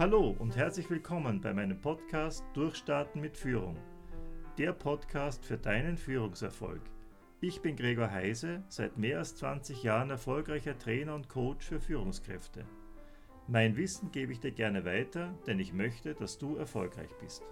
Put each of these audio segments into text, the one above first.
Hallo und herzlich willkommen bei meinem Podcast Durchstarten mit Führung. Der Podcast für deinen Führungserfolg. Ich bin Gregor Heise, seit mehr als 20 Jahren erfolgreicher Trainer und Coach für Führungskräfte. Mein Wissen gebe ich dir gerne weiter, denn ich möchte, dass du erfolgreich bist.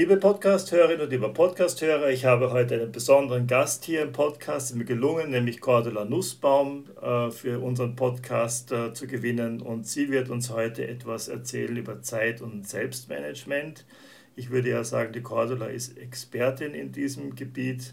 Liebe Podcast-Hörerinnen und liebe Podcast-Hörer, ich habe heute einen besonderen Gast hier im Podcast. Es ist mir gelungen, nämlich Cordula Nussbaum äh, für unseren Podcast äh, zu gewinnen. Und sie wird uns heute etwas erzählen über Zeit- und Selbstmanagement. Ich würde ja sagen, die Cordula ist Expertin in diesem Gebiet.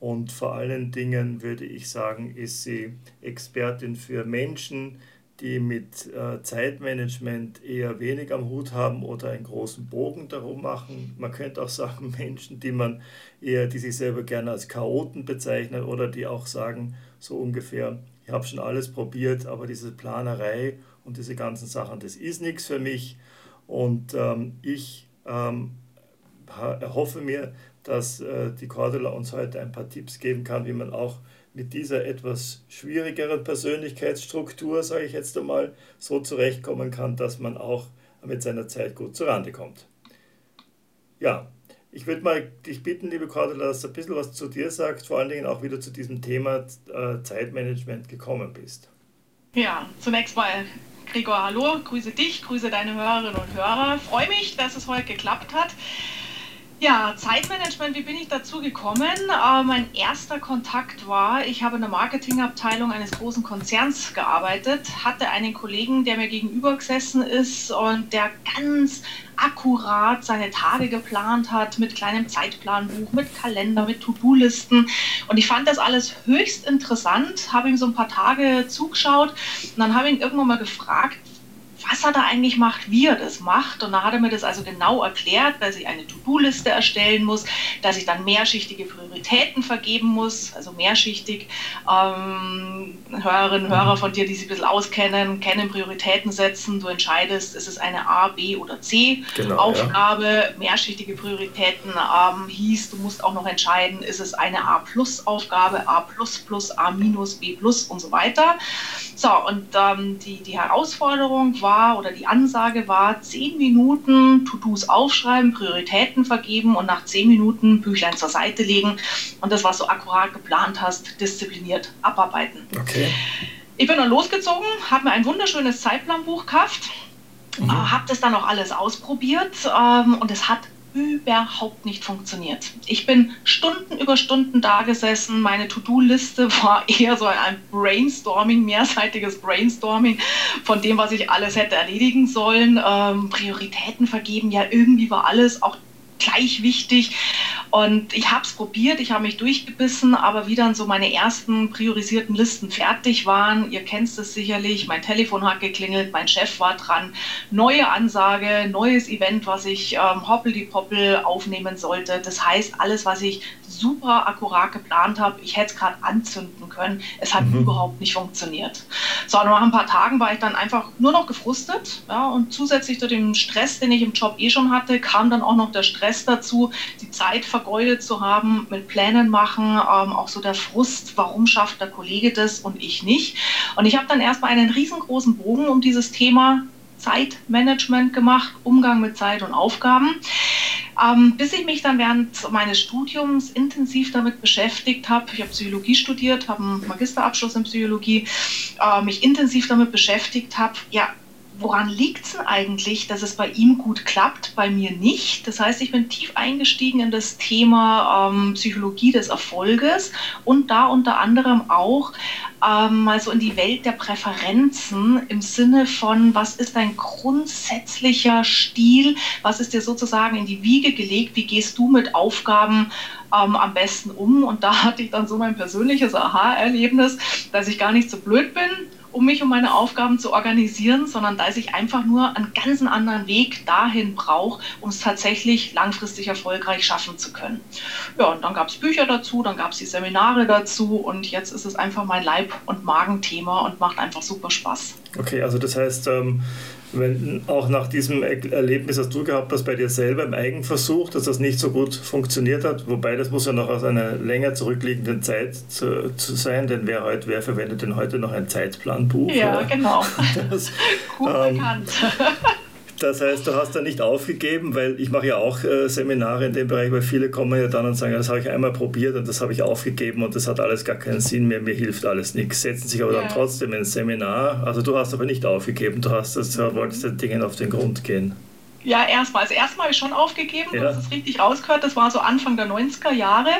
Und vor allen Dingen würde ich sagen, ist sie Expertin für Menschen, die mit äh, Zeitmanagement eher wenig am Hut haben oder einen großen Bogen darum machen. Man könnte auch sagen, Menschen, die man eher, die sich selber gerne als Chaoten bezeichnen oder die auch sagen, so ungefähr, ich habe schon alles probiert, aber diese Planerei und diese ganzen Sachen, das ist nichts für mich. Und ähm, ich ähm, erhoffe mir, dass äh, die Cordula uns heute ein paar Tipps geben kann, wie man auch mit dieser etwas schwierigeren Persönlichkeitsstruktur, sage ich jetzt einmal, so zurechtkommen kann, dass man auch mit seiner Zeit gut zurande kommt. Ja, ich würde mal dich bitten, liebe Cordula, dass du ein bisschen was zu dir sagst, vor allen Dingen auch wieder zu diesem Thema äh, Zeitmanagement gekommen bist. Ja, zunächst mal Gregor, hallo, grüße dich, grüße deine Hörerinnen und Hörer. Freue mich, dass es heute geklappt hat. Ja, Zeitmanagement, wie bin ich dazu gekommen? Äh, mein erster Kontakt war, ich habe in der Marketingabteilung eines großen Konzerns gearbeitet, hatte einen Kollegen, der mir gegenüber gesessen ist und der ganz akkurat seine Tage geplant hat mit kleinem Zeitplanbuch, mit Kalender, mit To-Do-Listen. Und ich fand das alles höchst interessant, habe ihm so ein paar Tage zugeschaut und dann habe ich ihn irgendwann mal gefragt, was er da eigentlich macht, wie er das macht. Und da hat er mir das also genau erklärt, dass ich eine To-Do-Liste erstellen muss, dass ich dann mehrschichtige Prioritäten vergeben muss, also mehrschichtig. Ähm, Hörerinnen und Hörer von dir, die sich ein bisschen auskennen, kennen Prioritäten setzen. Du entscheidest, ist es eine A, B oder C genau, Aufgabe. Ja. Mehrschichtige Prioritäten ähm, hieß, du musst auch noch entscheiden, ist es eine A plus Aufgabe, A plus plus, A minus, B plus und so weiter. So, und ähm, die, die Herausforderung war, war oder die Ansage war, zehn Minuten To-Dos aufschreiben, Prioritäten vergeben und nach zehn Minuten Büchlein zur Seite legen und das, was du akkurat geplant hast, diszipliniert abarbeiten. Okay. Ich bin dann losgezogen, habe mir ein wunderschönes Zeitplanbuch gekauft, mhm. Äh, habe das dann auch alles ausprobiert ähm, und es hat überhaupt nicht funktioniert. Ich bin Stunden über Stunden da gesessen. Meine To-Do-Liste war eher so ein Brainstorming, mehrseitiges Brainstorming von dem, was ich alles hätte erledigen sollen. Ähm, Prioritäten vergeben, ja, irgendwie war alles auch gleich wichtig. Und ich habe es probiert, ich habe mich durchgebissen, aber wie dann so meine ersten priorisierten Listen fertig waren, ihr kennt es sicherlich, mein Telefon hat geklingelt, mein Chef war dran, neue Ansage, neues Event, was ich ähm, hoppel-die-poppel aufnehmen sollte. Das heißt, alles, was ich super akkurat geplant habe, ich hätte es gerade anzünden können. Es hat mhm. überhaupt nicht funktioniert. So, nach ein paar Tagen war ich dann einfach nur noch gefrustet. Ja, und zusätzlich zu dem Stress, den ich im Job eh schon hatte, kam dann auch noch der Stress dazu, die Zeit vergeudet zu haben, mit Plänen machen, ähm, auch so der Frust, warum schafft der Kollege das und ich nicht. Und ich habe dann erstmal einen riesengroßen Bogen um dieses Thema Zeitmanagement gemacht, Umgang mit Zeit und Aufgaben. Ähm, bis ich mich dann während meines Studiums intensiv damit beschäftigt habe, ich habe Psychologie studiert, habe einen Magisterabschluss in Psychologie, äh, mich intensiv damit beschäftigt habe, ja, woran liegt es denn eigentlich, dass es bei ihm gut klappt, bei mir nicht? Das heißt, ich bin tief eingestiegen in das Thema ähm, Psychologie des Erfolges und da unter anderem auch ähm, mal so in die Welt der Präferenzen im Sinne von, was ist dein grundsätzlicher Stil, was ist dir sozusagen in die Wiege gelegt, wie gehst du mit Aufgaben ähm, am besten um? Und da hatte ich dann so mein persönliches Aha-Erlebnis, dass ich gar nicht so blöd bin um mich um meine Aufgaben zu organisieren, sondern dass ich einfach nur einen ganz anderen Weg dahin brauche, um es tatsächlich langfristig erfolgreich schaffen zu können. Ja, und dann gab es Bücher dazu, dann gab es die Seminare dazu und jetzt ist es einfach mein Leib- und Magenthema und macht einfach super Spaß. Okay, also das heißt, ähm wenn auch nach diesem Erlebnis, das du gehabt hast bei dir selber im Eigenversuch, dass das nicht so gut funktioniert hat, wobei das muss ja noch aus einer länger zurückliegenden Zeit zu, zu sein, denn wer, heute, wer verwendet denn heute noch ein Zeitplanbuch? Ja, genau. Das, Gut ähm, bekannt. Das heißt, du hast da nicht aufgegeben, weil ich mache ja auch äh, Seminare in dem Bereich, weil viele kommen ja dann und sagen, das habe ich einmal probiert und das habe ich aufgegeben und das hat alles gar keinen Sinn mehr, mir hilft alles nichts. Setzen sich aber ja. dann trotzdem ins Seminar. Also du hast aber nicht aufgegeben, du hast das, mhm. wolltest den Dingen auf den Grund gehen. Ja, erstmal. Also erstmal habe ich schon aufgegeben, ja. du hast es richtig rausgehört. Das war so Anfang der 90er Jahre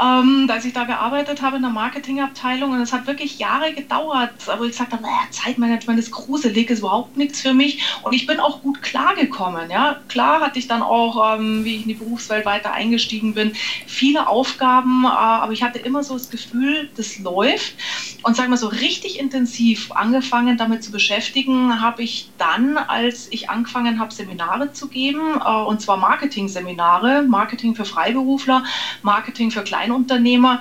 ähm, als ich da gearbeitet habe in der Marketingabteilung. Und es hat wirklich Jahre gedauert, wo ich gesagt habe, naja, Zeitmanagement ist gruselig, ist überhaupt nichts für mich. Und ich bin auch gut klargekommen. Ja? Klar hatte ich dann auch, ähm, wie ich in die Berufswelt weiter eingestiegen bin, viele Aufgaben, äh, aber ich hatte immer so das Gefühl, das läuft. Und sagen wir so richtig intensiv angefangen damit zu beschäftigen, habe ich dann, als ich angefangen habe, Seminare zu geben, äh, und zwar Marketing-Seminare, Marketing für Freiberufler, Marketing für Kleine Kleinunternehmer,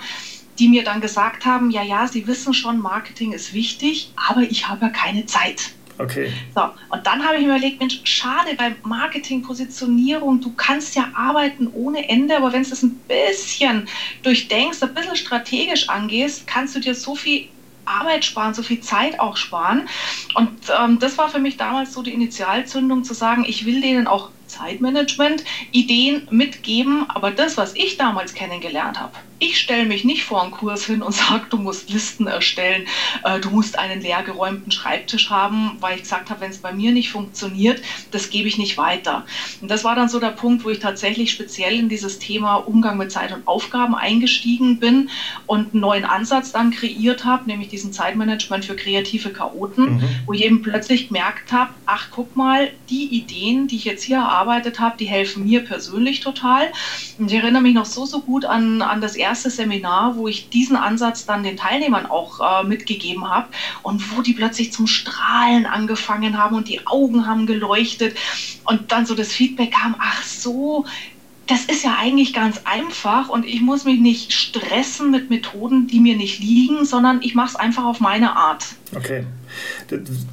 die mir dann gesagt haben, ja, ja, sie wissen schon, Marketing ist wichtig, aber ich habe ja keine Zeit. Okay. So, und dann habe ich mir überlegt, Mensch, schade bei Marketing, Positionierung, du kannst ja arbeiten ohne Ende, aber wenn du es ein bisschen durchdenkst, ein bisschen strategisch angehst, kannst du dir so viel Arbeit sparen, so viel Zeit auch sparen. Und ähm, das war für mich damals so die Initialzündung zu sagen, ich will denen auch Zeitmanagement Ideen mitgeben, aber das, was ich damals kennengelernt habe, ich stelle mich nicht vor einen Kurs hin und sage, du musst Listen erstellen, äh, du musst einen leergeräumten Schreibtisch haben, weil ich gesagt habe, wenn es bei mir nicht funktioniert, das gebe ich nicht weiter. Und das war dann so der Punkt, wo ich tatsächlich speziell in dieses Thema Umgang mit Zeit und Aufgaben eingestiegen bin und einen neuen Ansatz dann kreiert habe, nämlich diesen Zeitmanagement für kreative Chaoten, mhm. wo ich eben plötzlich gemerkt habe, ach guck mal, die Ideen, die ich jetzt hier erarbeitet habe, die helfen mir persönlich total. Und ich erinnere mich noch so, so gut an, an das erste erste Seminar, wo ich diesen Ansatz dann den Teilnehmern auch äh, mitgegeben habe und wo die plötzlich zum Strahlen angefangen haben und die Augen haben geleuchtet und dann so das Feedback kam, ach so, das ist ja eigentlich ganz einfach und ich muss mich nicht stressen mit Methoden, die mir nicht liegen, sondern ich mache es einfach auf meine Art. Okay.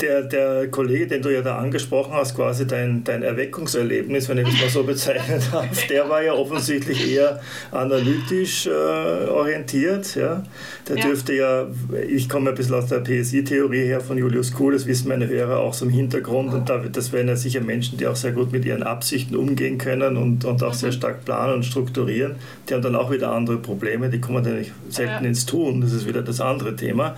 Der, der Kollege, den du ja da angesprochen hast, quasi dein, dein Erweckungserlebnis, wenn ich das mal so bezeichnen darf, der war ja offensichtlich eher analytisch äh, orientiert. Ja? Der ja. dürfte ja, ich komme ein bisschen aus der PSI-Theorie her von Julius Kuhl, das wissen meine Hörer auch so im Hintergrund und da, das wären ja sicher Menschen, die auch sehr gut mit ihren Absichten umgehen können und, und auch sehr mhm. stark planen und strukturieren. Die haben dann auch wieder andere Probleme, die kommen dann nicht selten ja. ins Tun, das ist wieder das andere Thema.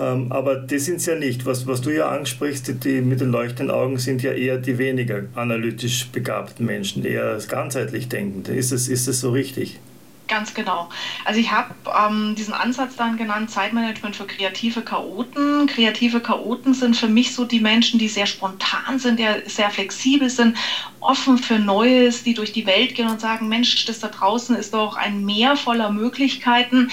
Ähm, aber die sind es ja nicht. Was, was du ja ansprichst, die, die mit den leuchtenden Augen sind ja eher die weniger analytisch begabten Menschen, eher ganzheitlich denkende. Ist es, ist es so richtig? Ganz genau. Also ich habe ähm, diesen Ansatz dann genannt, Zeitmanagement für kreative Chaoten. Kreative Chaoten sind für mich so die Menschen, die sehr spontan sind, die sehr flexibel sind, offen für Neues, die durch die Welt gehen und sagen, Mensch, das da draußen ist doch ein Meer voller Möglichkeiten,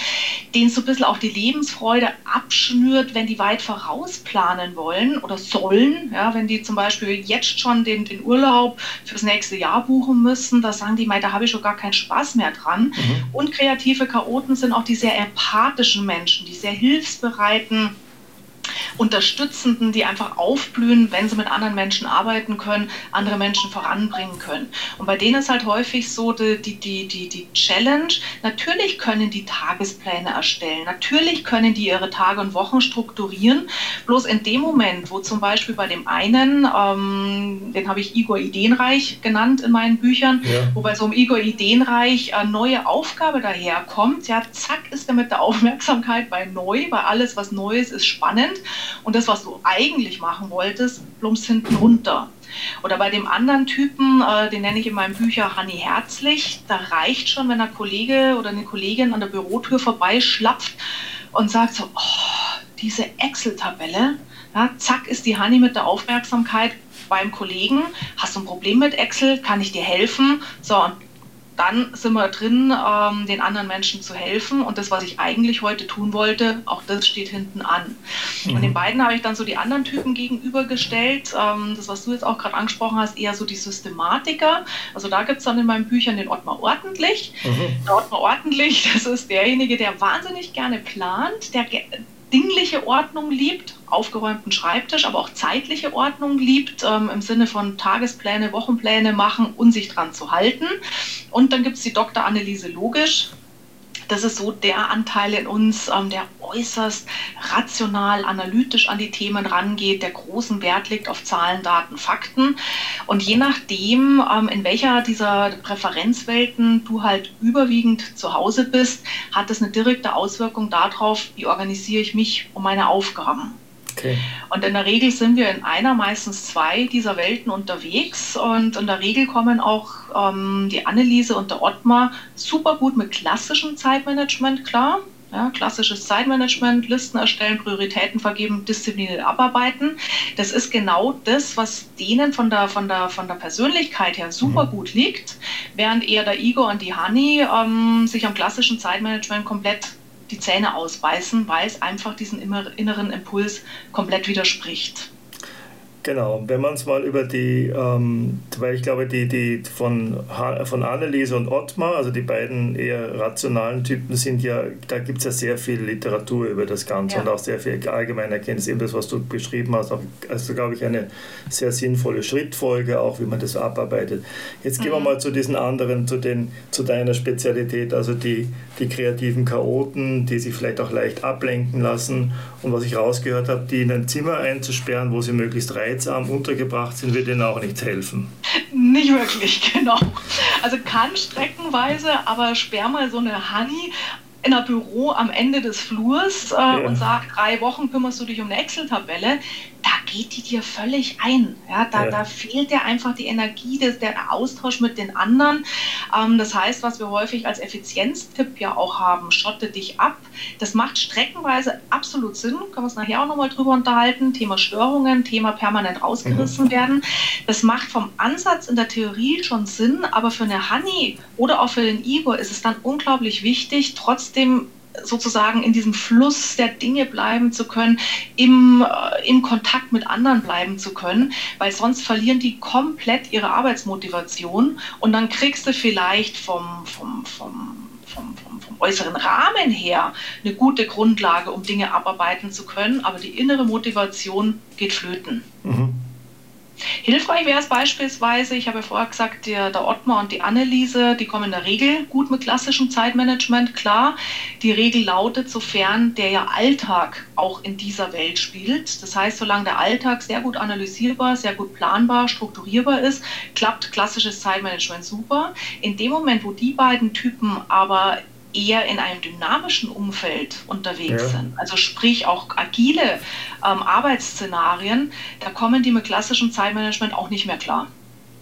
denen so ein bisschen auch die Lebensfreude abschnürt, wenn die weit vorausplanen wollen oder sollen. Ja, wenn die zum Beispiel jetzt schon den, den Urlaub fürs nächste Jahr buchen müssen, da sagen die, da habe ich schon gar keinen Spaß mehr dran. Mhm. Und kreative Chaoten sind auch die sehr empathischen Menschen, die sehr hilfsbereiten, Unterstützenden, die einfach aufblühen, wenn sie mit anderen Menschen arbeiten können, andere Menschen voranbringen können. Und bei denen ist halt häufig so die, die, die, die, die Challenge, natürlich können die Tagespläne erstellen, natürlich können die ihre Tage und Wochen strukturieren, bloß in dem Moment, wo zum Beispiel bei dem einen, ähm, den habe ich Igor Ideenreich genannt in meinen Büchern, ja. wo bei so einem Igor Ideenreich eine neue Aufgabe daherkommt, ja, zack, ist er mit der Aufmerksamkeit bei neu, weil alles, was Neues ist, spannend und das, was du eigentlich machen wolltest, plumpst hinten runter. Oder bei dem anderen Typen, äh, den nenne ich in meinem Bücher Hanni Herzlich, da reicht schon, wenn ein Kollege oder eine Kollegin an der Bürotür vorbeischlapft und sagt so, oh, diese Excel-Tabelle, ja, zack ist die Hanni mit der Aufmerksamkeit beim Kollegen, hast du ein Problem mit Excel, kann ich dir helfen? So, und dann sind wir drin, ähm, den anderen Menschen zu helfen. Und das, was ich eigentlich heute tun wollte, auch das steht hinten an. Mhm. Und den beiden habe ich dann so die anderen Typen gegenübergestellt. Ähm, das, was du jetzt auch gerade angesprochen hast, eher so die Systematiker. Also da gibt es dann in meinen Büchern den Ottmar Ordentlich. Mhm. Der Ottmar Ordentlich, das ist derjenige, der wahnsinnig gerne plant, der dingliche Ordnung liebt, aufgeräumten Schreibtisch, aber auch zeitliche Ordnung liebt, ähm, im Sinne von Tagespläne, Wochenpläne machen und sich dran zu halten. Und dann gibt es die Dr. Anneliese Logisch, das ist so der Anteil in uns, ähm, der äußerst rational, analytisch an die Themen rangeht, der großen Wert legt auf Zahlen, Daten, Fakten. Und je nachdem, ähm, in welcher dieser Präferenzwelten du halt überwiegend zu Hause bist, hat das eine direkte Auswirkung darauf, wie organisiere ich mich um meine Aufgaben. Okay. Und in der Regel sind wir in einer, meistens zwei dieser Welten unterwegs. Und in der Regel kommen auch ähm, die Anneliese und der Ottmar super gut mit klassischem Zeitmanagement klar. Ja, klassisches Zeitmanagement, Listen erstellen, Prioritäten vergeben, disziplinär abarbeiten. Das ist genau das, was denen von der, von der, von der Persönlichkeit her super mhm. gut liegt, während eher der Igor und die Hani ähm, sich am klassischen Zeitmanagement komplett die Zähne ausbeißen, weil es einfach diesen inneren Impuls komplett widerspricht. Genau, wenn man es mal über die, ähm, weil ich glaube, die, die von, von Anneliese und Ottmar, also die beiden eher rationalen Typen, sind ja, da gibt es ja sehr viel Literatur über das Ganze ja. und auch sehr viel allgemeine Erkenntnis, eben das, was du beschrieben hast, auch, also glaube ich, eine sehr sinnvolle Schrittfolge, auch wie man das abarbeitet. Jetzt mhm. gehen wir mhm. mal zu diesen anderen, zu, den, zu deiner Spezialität, also die, die kreativen Chaoten, die sich vielleicht auch leicht ablenken lassen und was ich rausgehört habe, die in ein Zimmer einzusperren, wo sie möglichst rein reizarm untergebracht sind, wird ihnen auch nichts helfen. Nicht wirklich, genau. Also kann streckenweise, aber sperr mal so eine Honey in einem Büro am Ende des Flurs äh, ja. und sag, drei Wochen kümmerst du dich um eine Excel-Tabelle da geht die dir völlig ein. Ja, da, ja. da fehlt dir einfach die Energie, der, der Austausch mit den anderen. Ähm, das heißt, was wir häufig als Effizienztipp ja auch haben, schotte dich ab. Das macht streckenweise absolut Sinn. Können wir uns nachher auch nochmal drüber unterhalten. Thema Störungen, Thema permanent rausgerissen mhm. werden. Das macht vom Ansatz in der Theorie schon Sinn, aber für eine Honey oder auch für den Igor ist es dann unglaublich wichtig, trotzdem sozusagen in diesem Fluss der Dinge bleiben zu können, im, äh, im Kontakt mit anderen bleiben zu können, weil sonst verlieren die komplett ihre Arbeitsmotivation und dann kriegst du vielleicht vom, vom, vom vom, vom, vom, äußeren Rahmen her eine gute Grundlage, um Dinge abarbeiten zu können, aber die innere Motivation geht flöten. Hilfreich wäre es beispielsweise, ich habe ja vorher gesagt, der, der Ottmar und die Anneliese, die kommen in der Regel gut mit klassischem Zeitmanagement klar. Die Regel lautet, sofern der ja Alltag auch in dieser Welt spielt. Das heißt, solange der Alltag sehr gut analysierbar, sehr gut planbar, strukturierbar ist, klappt klassisches Zeitmanagement super. In dem Moment, wo die beiden Typen aber eher in einem dynamischen Umfeld unterwegs ja. sind, also sprich auch agile ähm, Arbeitsszenarien, da kommen die mit klassischem Zeitmanagement auch nicht mehr klar.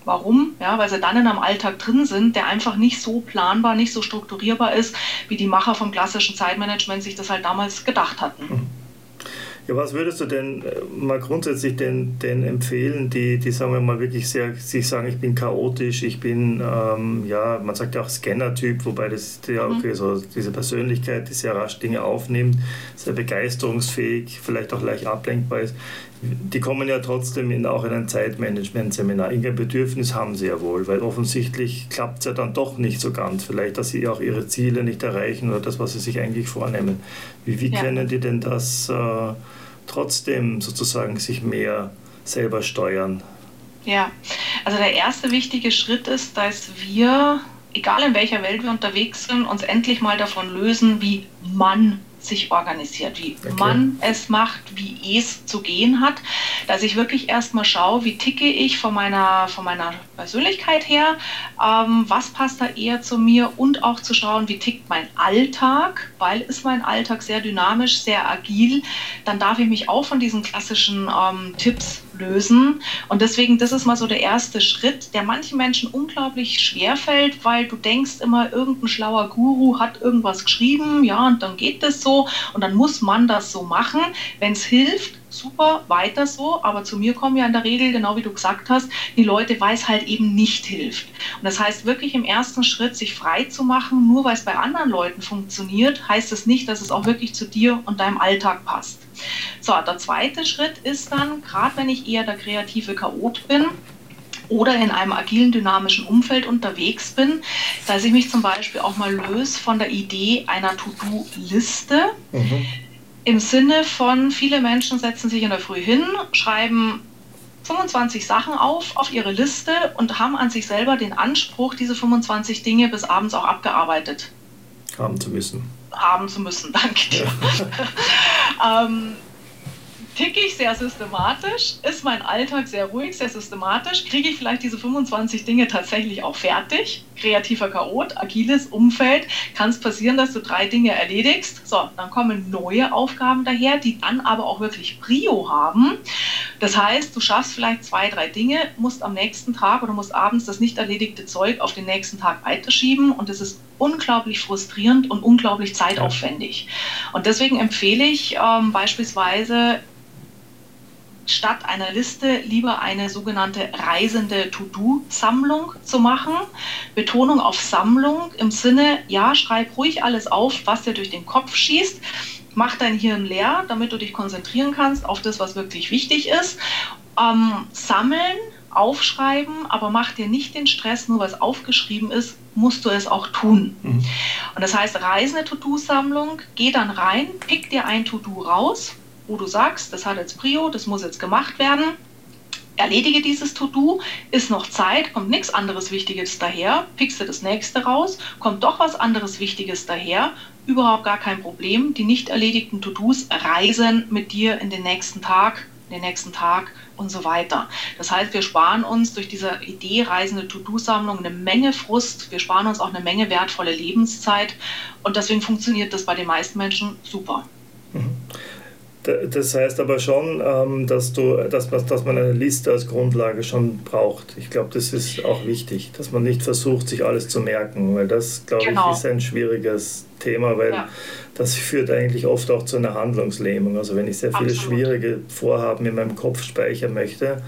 Warum? Ja, weil sie dann in einem Alltag drin sind, der einfach nicht so planbar, nicht so strukturierbar ist, wie die Macher vom klassischen Zeitmanagement sich das halt damals gedacht hatten. Mhm. Ja, was würdest du denn äh, mal grundsätzlich den, den empfehlen, die, die, sagen wir mal, wirklich sehr, sich sagen, ich bin chaotisch, ich bin, ähm, ja, man sagt ja auch Scanner-Typ, wobei das ja, mhm. okay, so diese Persönlichkeit, die sehr rasch Dinge aufnimmt, sehr begeisterungsfähig, vielleicht auch leicht ablenkbar ist. Die kommen ja trotzdem in, auch in ein Zeitmanagement-Seminar. Irgendein Bedürfnis haben sie ja wohl, weil offensichtlich klappt es ja dann doch nicht so ganz. Vielleicht, dass sie auch ihre Ziele nicht erreichen oder das, was sie sich eigentlich vornehmen. Wie, wie ja. können die denn das? Äh, trotzdem sozusagen sich mehr selber steuern? Ja, also der erste wichtige Schritt ist, dass wir, egal in welcher Welt wir unterwegs sind, uns endlich mal davon lösen, wie man sich organisiert, wie okay. man es macht, wie es zu gehen hat, dass ich wirklich erstmal schaue, wie ticke ich von meiner, von meiner Persönlichkeit her, ähm, was passt da eher zu mir und auch zu schauen, wie tickt mein Alltag, weil ist mein Alltag sehr dynamisch, sehr agil, dann darf ich mich auch von diesen klassischen ähm, Tipps lösen. Und deswegen, das ist mal so der erste Schritt, der manchen Menschen unglaublich schwer fällt, weil du denkst immer, irgendein schlauer Guru hat irgendwas geschrieben, ja, und dann geht das so und dann muss man das so machen. Wenn es hilft, super, weiter so, aber zu mir kommen ja in der Regel, genau wie du gesagt hast, die Leute, weil es halt eben nicht hilft. Und das heißt wirklich im ersten Schritt, sich frei zu machen, nur weil es bei anderen Leuten funktioniert, heißt das nicht, dass es auch wirklich zu dir und deinem Alltag passt. So, der zweite Schritt ist dann, gerade wenn ich eher der kreative Chaot bin, oder in einem agilen, dynamischen Umfeld unterwegs bin, dass ich mich zum Beispiel auch mal löse von der Idee einer To-Do-Liste. Mhm Im Sinne von, viele Menschen setzen sich in der Früh hin, schreiben 25 Sachen auf auf ihre Liste und haben an sich selber den Anspruch, diese 25 Dinge bis abends auch abgearbeitet haben zu müssen. Haben zu müssen, danke dir. Ja. ähm, ticke ich sehr systematisch, ist mein Alltag sehr ruhig, sehr systematisch, kriege ich vielleicht diese 25 Dinge tatsächlich auch fertig. Kreativer Chaot, agiles Umfeld, kann es passieren, dass du drei Dinge erledigst. So, dann kommen neue Aufgaben daher, die dann aber auch wirklich Prio haben. Das heißt, du schaffst vielleicht zwei, drei Dinge, musst am nächsten Tag oder musst abends das nicht erledigte Zeug auf den nächsten Tag weiterschieben und das ist unglaublich frustrierend und unglaublich zeitaufwendig. Und deswegen empfehle ich ähm, beispielsweise statt einer Liste lieber eine sogenannte reisende To-Do-Sammlung zu machen. Betonung auf Sammlung im Sinne, ja, schreib ruhig alles auf, was dir durch den Kopf schießt. Mach dein Hirn leer, damit du dich konzentrieren kannst auf das, was wirklich wichtig ist. Ähm, sammeln, aufschreiben, aber mach dir nicht den Stress, nur was aufgeschrieben ist, musst du es auch tun. Mhm. Und das heißt, reisende To-Do-Sammlung, geh dann rein, pick dir ein To-Do raus, wo du sagst, das hat jetzt Prio, das muss jetzt gemacht werden. Erledige dieses To-Do, ist noch Zeit, kommt nichts anderes Wichtiges daher, pickst du das nächste raus, kommt doch was anderes Wichtiges daher, überhaupt gar kein Problem. Die nicht erledigten To-Dos reisen mit dir in den nächsten Tag, den nächsten Tag und so weiter. Das heißt, wir sparen uns durch diese Idee reisende To-Do-Sammlung eine Menge Frust, wir sparen uns auch eine Menge wertvolle Lebenszeit und deswegen funktioniert das bei den meisten Menschen super. Mhm. Das heißt aber schon, ähm, dass, du, dass, man, dass man eine Liste als Grundlage schon braucht. Ich glaube, das ist auch wichtig, dass man nicht versucht, sich alles zu merken, weil das, glaube genau. ich, ist ein schwieriges Thema, weil ja. das führt eigentlich oft auch zu einer Handlungslähmung. Also wenn ich sehr viele Absolut. schwierige Vorhaben in meinem Kopf speichern möchte,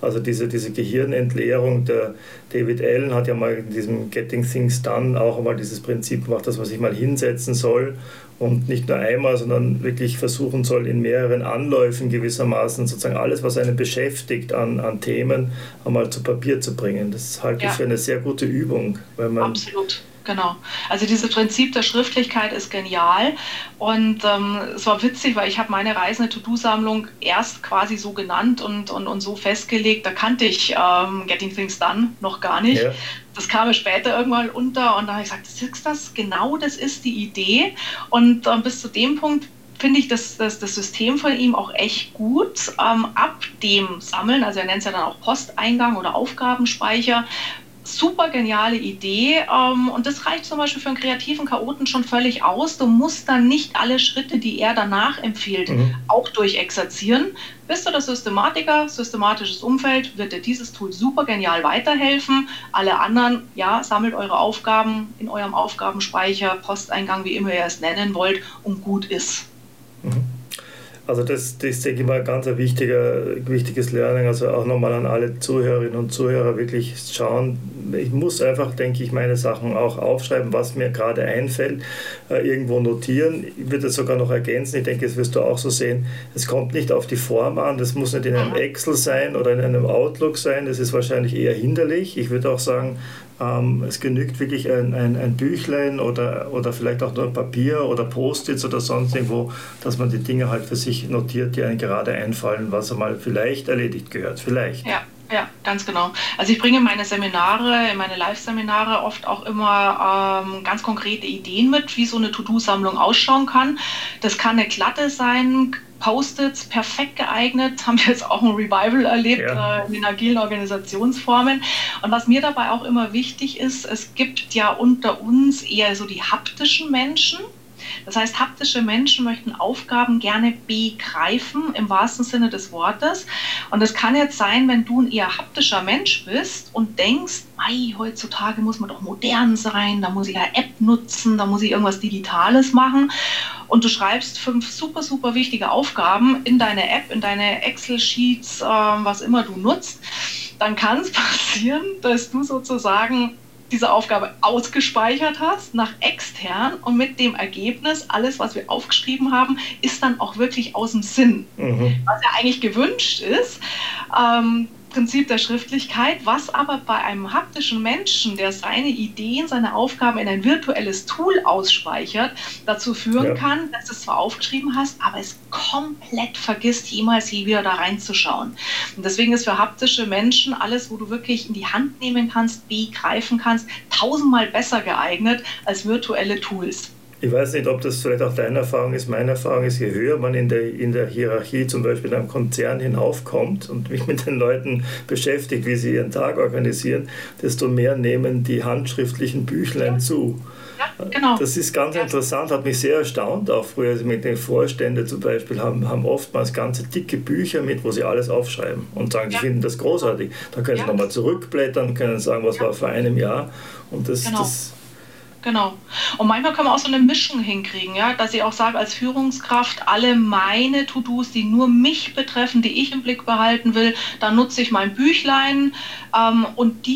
also diese, diese Gehirnentleerung, der David Allen hat ja mal in diesem Getting Things Done auch einmal dieses Prinzip gemacht, dass man sich mal hinsetzen soll und nicht nur einmal, sondern wirklich versuchen soll, in mehreren Anläufen gewissermaßen sozusagen alles, was einen beschäftigt an, an Themen, einmal zu Papier zu bringen. Das halte ja. ich für eine sehr gute Übung. Weil man Absolut. Genau. Also dieses Prinzip der Schriftlichkeit ist genial und ähm, es war witzig, weil ich habe meine reisende To-Do-Sammlung erst quasi so genannt und, und, und so festgelegt. Da kannte ich ähm, Getting Things Done noch gar nicht. Ja. Das kam mir später irgendwann unter und da habe ich gesagt, ist das genau, das ist die Idee. Und ähm, bis zu dem Punkt finde ich das, das, das System von ihm auch echt gut. Ähm, ab dem Sammeln, also er nennt es ja dann auch Posteingang oder Aufgabenspeicher, super geniale Idee ähm, und das reicht zum Beispiel für einen kreativen Chaoten schon völlig aus. Du musst dann nicht alle Schritte, die er danach empfiehlt, mhm. auch durchexerzieren. Bist du der Systematiker, systematisches Umfeld, wird dir dieses Tool super genial weiterhelfen. Alle anderen, ja, sammelt eure Aufgaben in eurem Aufgabenspeicher, Posteingang, wie immer ihr es nennen wollt und gut ist. Also das, das denke ich mal, ganz ein wichtiger, wichtiges Lernen. Also auch nochmal an alle Zuhörerinnen und Zuhörer wirklich schauen. Ich muss einfach, denke ich, meine Sachen auch aufschreiben, was mir gerade einfällt, äh, irgendwo notieren. Ich würde das sogar noch ergänzen. Ich denke, das wirst du auch so sehen. Es kommt nicht auf die Form an. Das muss nicht in einem Excel sein oder in einem Outlook sein. Das ist wahrscheinlich eher hinderlich. Ich würde auch sagen, ähm, es genügt wirklich ein, ein, ein, Büchlein oder, oder vielleicht auch nur Papier oder Post-its oder sonst irgendwo, dass man die Dinge halt für sich notiert, die einem gerade einfallen, was einmal vielleicht erledigt gehört. Vielleicht. Ja. Ja, ganz genau. Also ich bringe meine Seminare, meine Live-Seminare oft auch immer ähm, ganz konkrete Ideen mit, wie so eine To-Do-Sammlung ausschauen kann. Das kann eine glatte sein, Post-its perfekt geeignet, haben wir jetzt auch ein Revival erlebt ja. äh, in den agilen Organisationsformen. Und was mir dabei auch immer wichtig ist, es gibt ja unter uns eher so die haptischen Menschen. Das heißt, haptische Menschen möchten Aufgaben gerne begreifen im wahrsten Sinne des Wortes. Und es kann jetzt sein, wenn du ein eher haptischer Mensch bist und denkst, Mei, heutzutage muss man doch modern sein, da muss ich ja App nutzen, da muss ich irgendwas Digitales machen. Und du schreibst fünf super, super wichtige Aufgaben in deine App, in deine Excel-Sheets, äh, was immer du nutzt. Dann kann es passieren, dass du sozusagen diese Aufgabe ausgespeichert hast nach extern und mit dem Ergebnis, alles, was wir aufgeschrieben haben, ist dann auch wirklich aus dem Sinn. Mhm. Was ja eigentlich gewünscht ist. Ähm, Prinzip der Schriftlichkeit, was aber bei einem haptischen Menschen, der seine Ideen, seine Aufgaben in ein virtuelles Tool ausspeichert, dazu führen ja. kann, dass du es zwar aufgeschrieben hast, aber es komplett vergisst, jemals je wieder da reinzuschauen. Und deswegen ist für haptische Menschen alles, wo du wirklich in die Hand nehmen kannst, begreifen kannst, tausendmal besser geeignet als virtuelle Tools. Ich weiß nicht, ob das vielleicht auch deine Erfahrung ist. Meine Erfahrung ist, je höher man in der, in der Hierarchie zum Beispiel in einem Konzern hinaufkommt und mich mit den Leuten beschäftigt, wie sie ihren Tag organisieren, desto mehr nehmen die handschriftlichen Büchlein ja. zu. Ja, genau. Das ist ganz ja. interessant, hat mich sehr erstaunt, auch früher also mit den Vorständen zum Beispiel, haben, haben oftmals ganze dicke Bücher mit, wo sie alles aufschreiben und sagen, sie finden das großartig. Dann können sie nochmal zurückblättern, können sagen, was war vor einem Jahr. Und das, genau. das Genau. Und manchmal können wir auch so eine Mischung hinkriegen, ja, dass ich auch sage, als Führungskraft, alle meine To-Dos, die nur mich betreffen, die ich im Blick behalten will, da nutze ich mein Büchlein ähm, und die